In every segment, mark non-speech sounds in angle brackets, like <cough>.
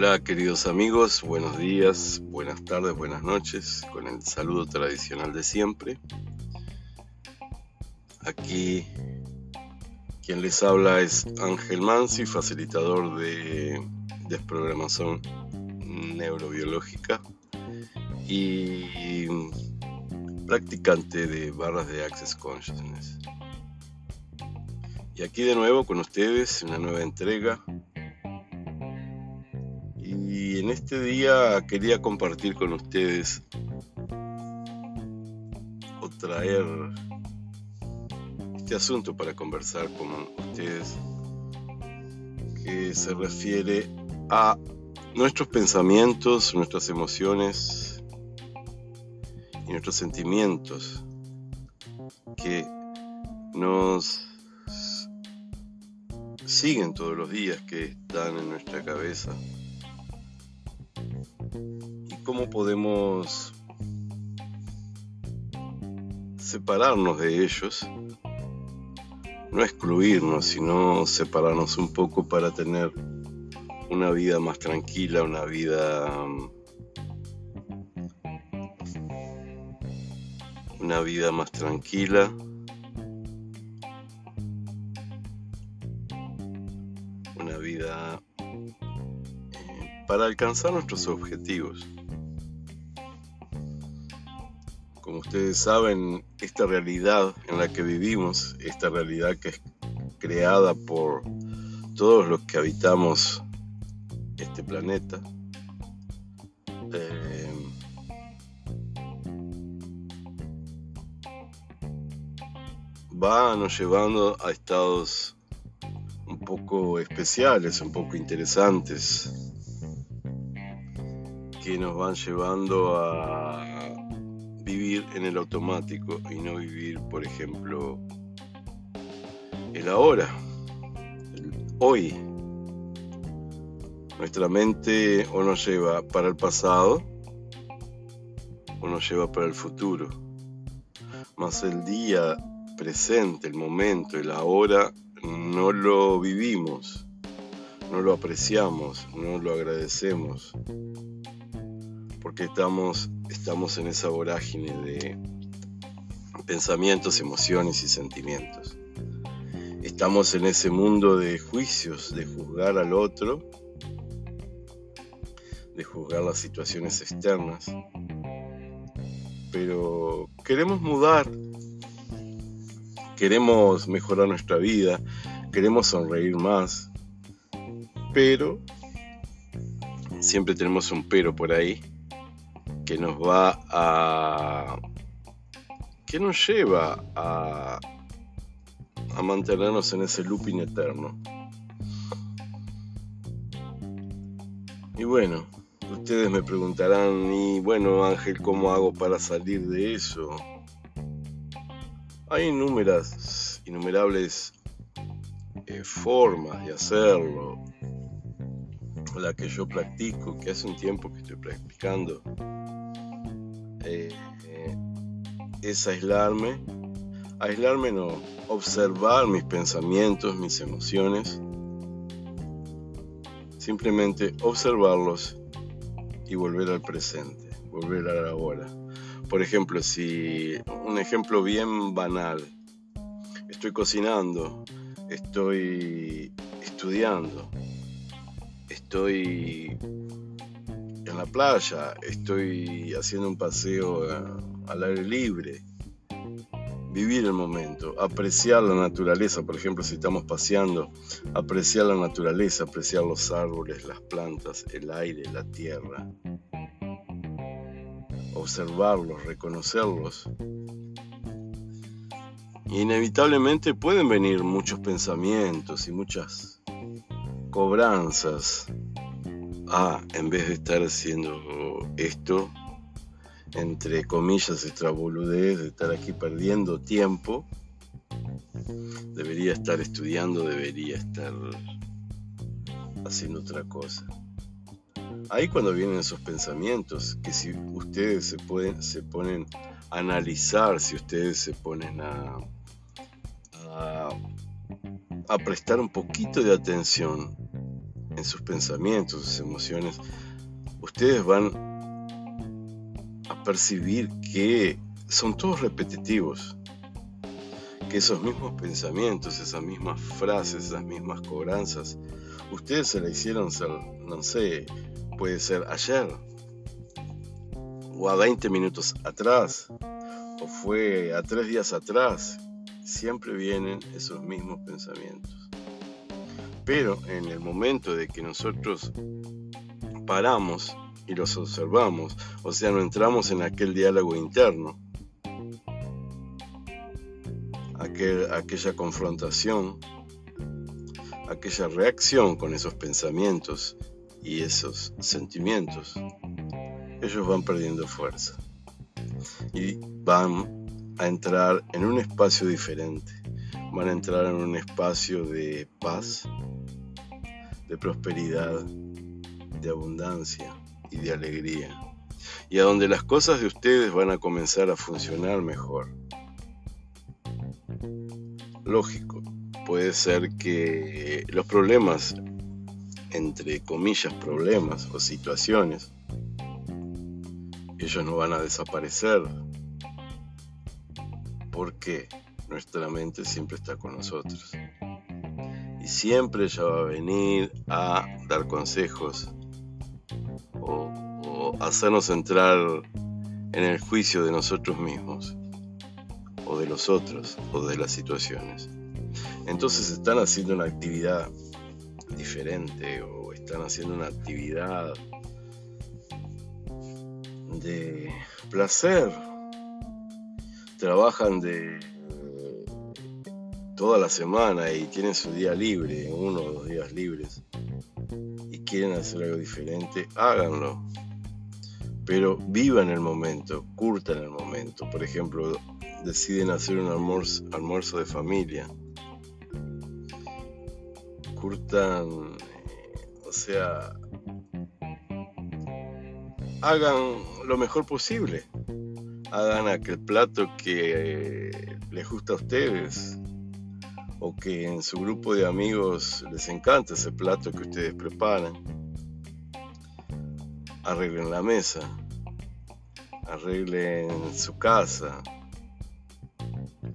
Hola queridos amigos, buenos días, buenas tardes, buenas noches, con el saludo tradicional de siempre. Aquí quien les habla es Ángel Mansi, facilitador de desprogramación neurobiológica y practicante de barras de Access Consciousness. Y aquí de nuevo con ustedes una nueva entrega en este día quería compartir con ustedes o traer este asunto para conversar con ustedes que se refiere a nuestros pensamientos, nuestras emociones y nuestros sentimientos que nos siguen todos los días, que están en nuestra cabeza cómo podemos separarnos de ellos, no excluirnos, sino separarnos un poco para tener una vida más tranquila, una vida una vida más tranquila. Una vida eh, para alcanzar nuestros objetivos. Como ustedes saben, esta realidad en la que vivimos, esta realidad que es creada por todos los que habitamos este planeta, eh, va nos llevando a estados un poco especiales, un poco interesantes, que nos van llevando a vivir en el automático y no vivir, por ejemplo, el ahora, el hoy. Nuestra mente o nos lleva para el pasado o nos lleva para el futuro. Más el día presente, el momento, el ahora, no lo vivimos, no lo apreciamos, no lo agradecemos, porque estamos estamos en esa vorágine de pensamientos, emociones y sentimientos. Estamos en ese mundo de juicios, de juzgar al otro, de juzgar las situaciones externas. Pero queremos mudar, queremos mejorar nuestra vida, queremos sonreír más, pero siempre tenemos un pero por ahí que nos va a... que nos lleva a, a mantenernos en ese looping eterno. Y bueno, ustedes me preguntarán, y bueno Ángel, ¿cómo hago para salir de eso? Hay innumerables, innumerables eh, formas de hacerlo. La que yo practico, que hace un tiempo que estoy practicando, eh, es aislarme. Aislarme no, observar mis pensamientos, mis emociones. Simplemente observarlos y volver al presente, volver a la hora. Por ejemplo, si un ejemplo bien banal, estoy cocinando, estoy estudiando, estoy la playa, estoy haciendo un paseo al aire libre. Vivir el momento, apreciar la naturaleza, por ejemplo, si estamos paseando, apreciar la naturaleza, apreciar los árboles, las plantas, el aire, la tierra. Observarlos, reconocerlos. inevitablemente pueden venir muchos pensamientos y muchas cobranzas ah, en vez de estar haciendo esto, entre comillas, esta boludez, de estar aquí perdiendo tiempo, debería estar estudiando, debería estar haciendo otra cosa. Ahí cuando vienen esos pensamientos, que si ustedes se, pueden, se ponen a analizar, si ustedes se ponen a, a prestar un poquito de atención, en sus pensamientos, sus emociones, ustedes van a percibir que son todos repetitivos, que esos mismos pensamientos, esas mismas frases, esas mismas cobranzas, ustedes se la hicieron, no sé, puede ser ayer, o a 20 minutos atrás, o fue a tres días atrás, siempre vienen esos mismos pensamientos. Pero en el momento de que nosotros paramos y los observamos, o sea, no entramos en aquel diálogo interno, aquel, aquella confrontación, aquella reacción con esos pensamientos y esos sentimientos, ellos van perdiendo fuerza y van a entrar en un espacio diferente. Van a entrar en un espacio de paz, de prosperidad, de abundancia y de alegría. Y a donde las cosas de ustedes van a comenzar a funcionar mejor. Lógico, puede ser que los problemas, entre comillas problemas o situaciones, ellos no van a desaparecer porque nuestra mente siempre está con nosotros. Siempre ella va a venir a dar consejos o, hacernos entrar en el juicio de nosotros mismos o de los otros o de las situaciones. Entonces están haciendo una actividad diferente o están haciendo una actividad de placer. Trabajan de toda la semana y tienen su día libre, uno o dos días libres, y quieren hacer algo diferente, háganlo. Pero vivan el momento, curtan el momento. Por ejemplo, deciden hacer un almuerzo, almuerzo de familia. Curtan, o sea, hagan lo mejor posible. Hagan aquel plato que les gusta a ustedes o que en su grupo de amigos les encanta ese plato que ustedes preparan. Arreglen la mesa, arreglen su casa,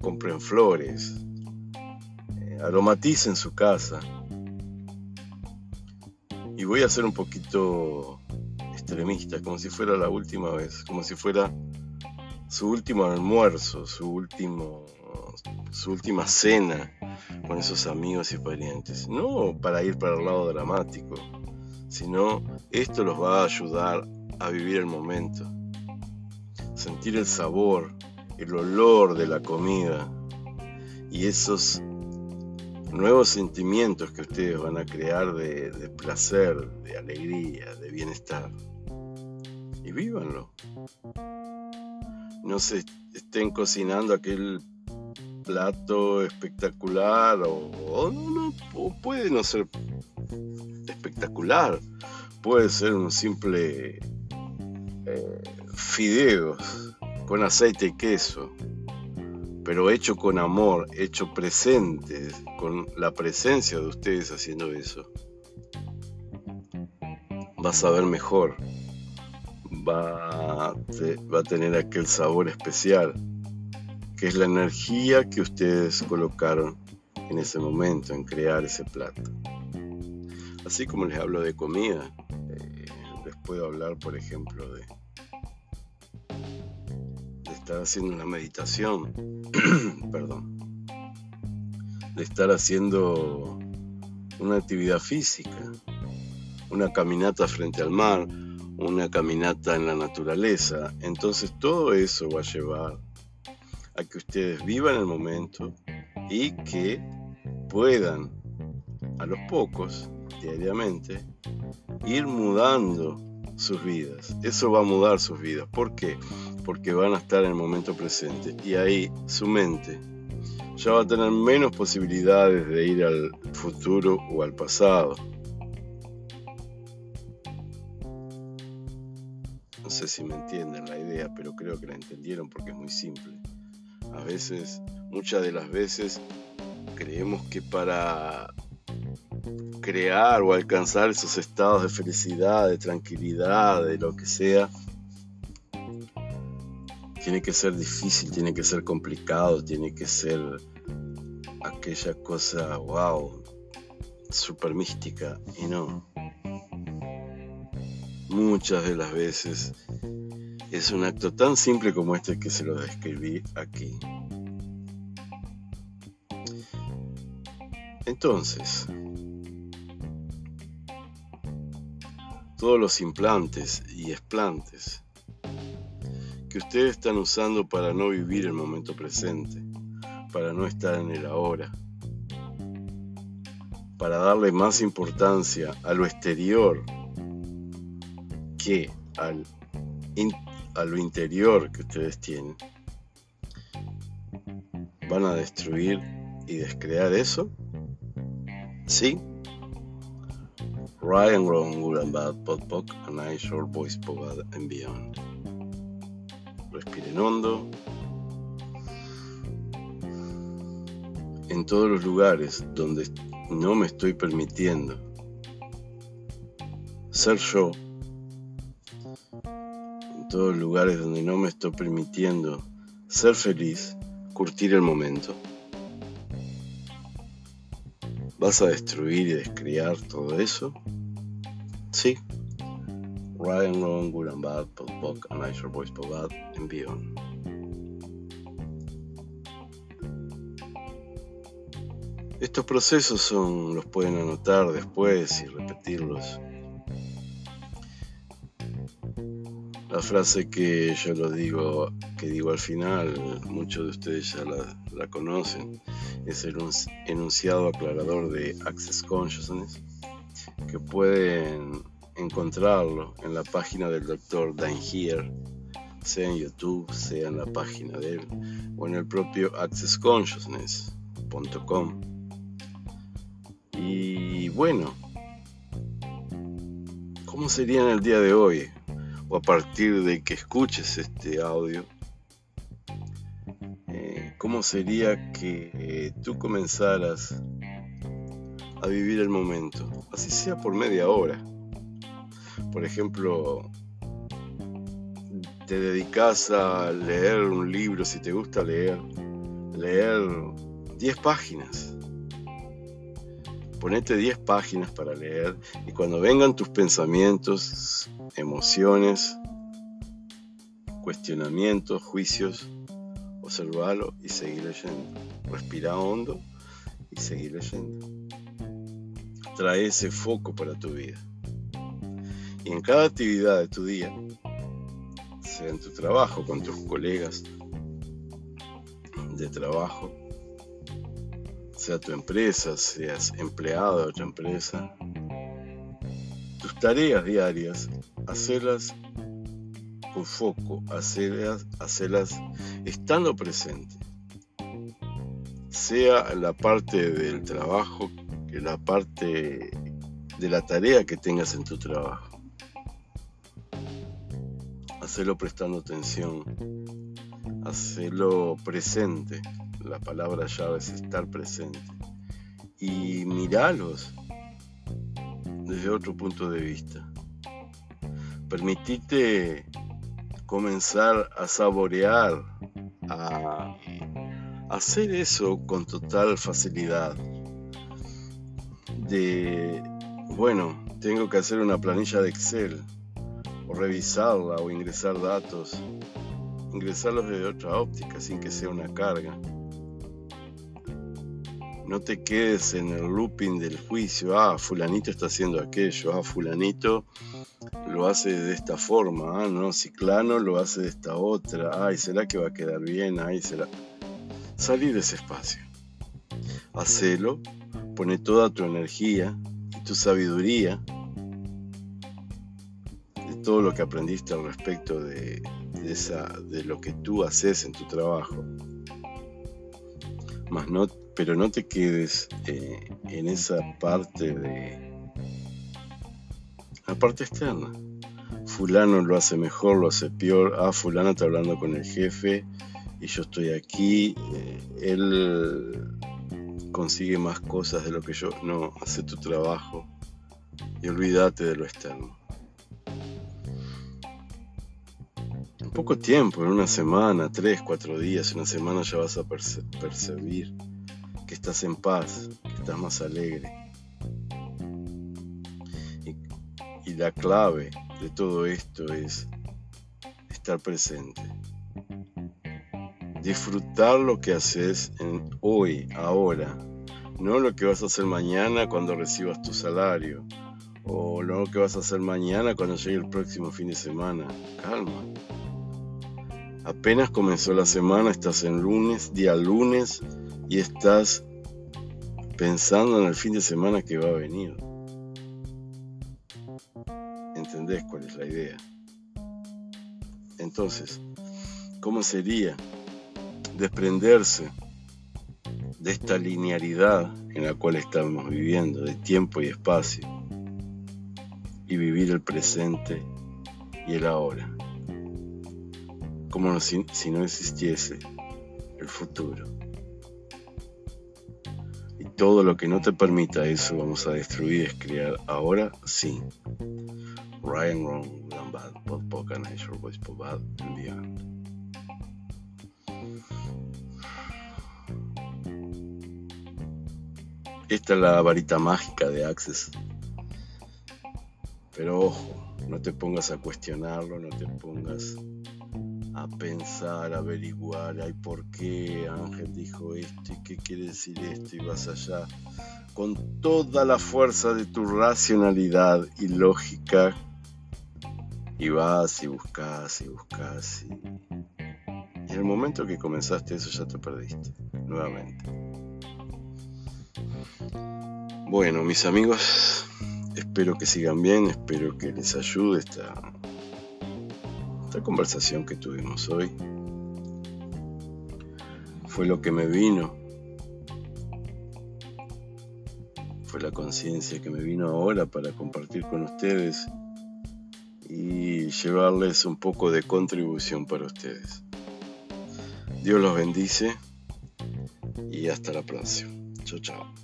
compren flores, eh, aromaticen su casa. Y voy a ser un poquito extremista, como si fuera la última vez, como si fuera su último almuerzo, su último su última cena con esos amigos y parientes. No para ir para el lado dramático, sino esto los va a ayudar a vivir el momento, sentir el sabor, el olor de la comida y esos nuevos sentimientos que ustedes van a crear de, de placer, de alegría, de bienestar. Y vívanlo. No se estén cocinando aquel plato espectacular o, no, puede no ser espectacular, puede ser un simple eh, fideos con aceite y queso, pero hecho con amor, hecho presente, con la presencia de ustedes haciendo eso. Vas a ver mejor, va va a tener aquel sabor especial es la energía que ustedes colocaron en ese momento, en crear ese plato. Así como les hablo de comida, eh, les puedo hablar, por ejemplo, de, de estar haciendo una meditación, <clears throat> perdón, de estar haciendo una actividad física, una caminata frente al mar, una caminata en la naturaleza. Entonces todo eso va a llevar a que ustedes vivan el momento y que puedan a los pocos, diariamente, ir mudando sus vidas. Eso va a mudar sus vidas. ¿Por qué? Porque van a estar en el momento presente y ahí su mente ya va a tener menos posibilidades de ir al futuro o al pasado. No sé si me entienden la idea, pero creo que la entendieron porque es muy simple. A veces, muchas de las veces, creemos que para crear o alcanzar esos estados de felicidad, de tranquilidad, de lo que sea, tiene que ser difícil, tiene que ser complicado, tiene que ser aquella cosa, wow, super mística. Y no. Muchas de las veces es un acto tan simple como este que se lo describí aquí. Entonces, todos los implantes y explantes que ustedes están usando para no vivir el momento presente, para no estar en el ahora, para darle más importancia a lo exterior que al a lo interior que ustedes tienen. ¿Van a destruir y descrear eso? Sí. Ryan Ron Bad Podpok and I Short Voice Pogad and Beyond respiren hondo. En todos los lugares donde no me estoy permitiendo ser yo, todos lugares donde no me estoy permitiendo ser feliz, curtir el momento. ¿Vas a destruir y descriar todo eso? Sí. Ryan Ron, Good and Bad, Pop and Nicer Boys Bad, and Beyond. Estos procesos son, los pueden anotar después y repetirlos. Frase que yo lo digo, que digo al final, muchos de ustedes ya la, conocen, es el enunciado aclarador de Access Consciousness, que pueden encontrarlo en la página del doctor Dan Here, sea en YouTube, sea en la página de él, o en el propio accessconsciousness.com. Y bueno, ¿cómo sería en el día de hoy? O a partir de que escuches este audio, eh, ¿cómo sería que eh, tú comenzaras a vivir el momento? Así sea por media hora por ejemplo, te dedicas a leer un libro, si te gusta leer, leer 10 páginas. Ponete 10 páginas para leer y cuando vengan tus pensamientos, emociones, cuestionamientos, juicios, observalo y seguir leyendo. Respira hondo y seguir leyendo. Trae ese foco para tu vida. Y en cada actividad de tu día, sea en tu trabajo, con tus colegas de trabajo, sea tu empresa, seas empleado de otra empresa, tus tareas diarias, hacerlas con foco, hacerlas, hacerlas estando presente. Sea la parte del trabajo que la parte de la tarea que tengas en tu trabajo hacerlo prestando atención, hacerlo presente. La palabra llave es estar presente. Y miralos desde otro punto de vista. Permitite comenzar a saborear, a hacer eso con total facilidad. De, bueno, tengo que hacer una planilla de Excel o revisarla o ingresar datos, ingresarlos desde otra óptica sin que sea una carga. No te quedes en el looping del juicio, ah, fulanito está haciendo aquello, ah, fulanito lo hace de esta forma, ah, no, ciclano lo hace de esta otra, ay, ¿será que va a quedar bien? Ay, ¿será? Salir de ese espacio. Hacelo, pone toda tu energía y tu sabiduría todo lo que aprendiste al respecto de, de lo que tú haces en tu trabajo. Más no, pero no te quedes eh, en esa parte de la parte externa. Fulano lo hace mejor, lo hace peor. Ah, fulano está hablando con el jefe y yo estoy aquí. Eh, él consigue más cosas de lo que yo. No, hace tu trabajo y olvídate de lo externo. En poco tiempo, en una semana, tres, cuatro días, una semana ya vas a percibir estás en paz, estás más alegre. Y, la clave de todo esto es estar presente disfrutar lo que haces hoy, ahora, no lo que vas a hacer mañana cuando recibas tu salario, o lo que vas a hacer mañana cuando llegue el próximo fin de semana. Calma. Apenas comenzó la semana, estás en lunes, día lunes, y estás pensando en el fin de semana que va a venir. ¿Entendés cuál es la idea? Entonces, ¿cómo sería desprenderse de esta linealidad en la cual estamos viviendo, de tiempo y espacio, y vivir el presente y el ahora, como si, si no existiese el futuro. Todo lo que no te permita eso vamos a destruir, es crear ahora sí. Ryan Wrong, Bad, Nature, Voice, Bad, and Beyond. Esta es la varita mágica de Access. Pero ojo, no te pongas a cuestionarlo, no te pongas a pensar, a averiguar, ay, ¿por qué Ángel dijo esto y qué quiere decir esto? Y vas allá con toda la fuerza de tu racionalidad y lógica y vas y buscas y buscas y, y en el momento que comenzaste eso ya te perdiste nuevamente. Bueno, mis amigos, espero que sigan bien, espero que les ayude esta, esta conversación que tuvimos hoy. Fue lo que me vino, fue la conciencia que me vino ahora para compartir con ustedes y llevarles un poco de contribución para ustedes. Dios los bendice y hasta la próxima. Chao, chao.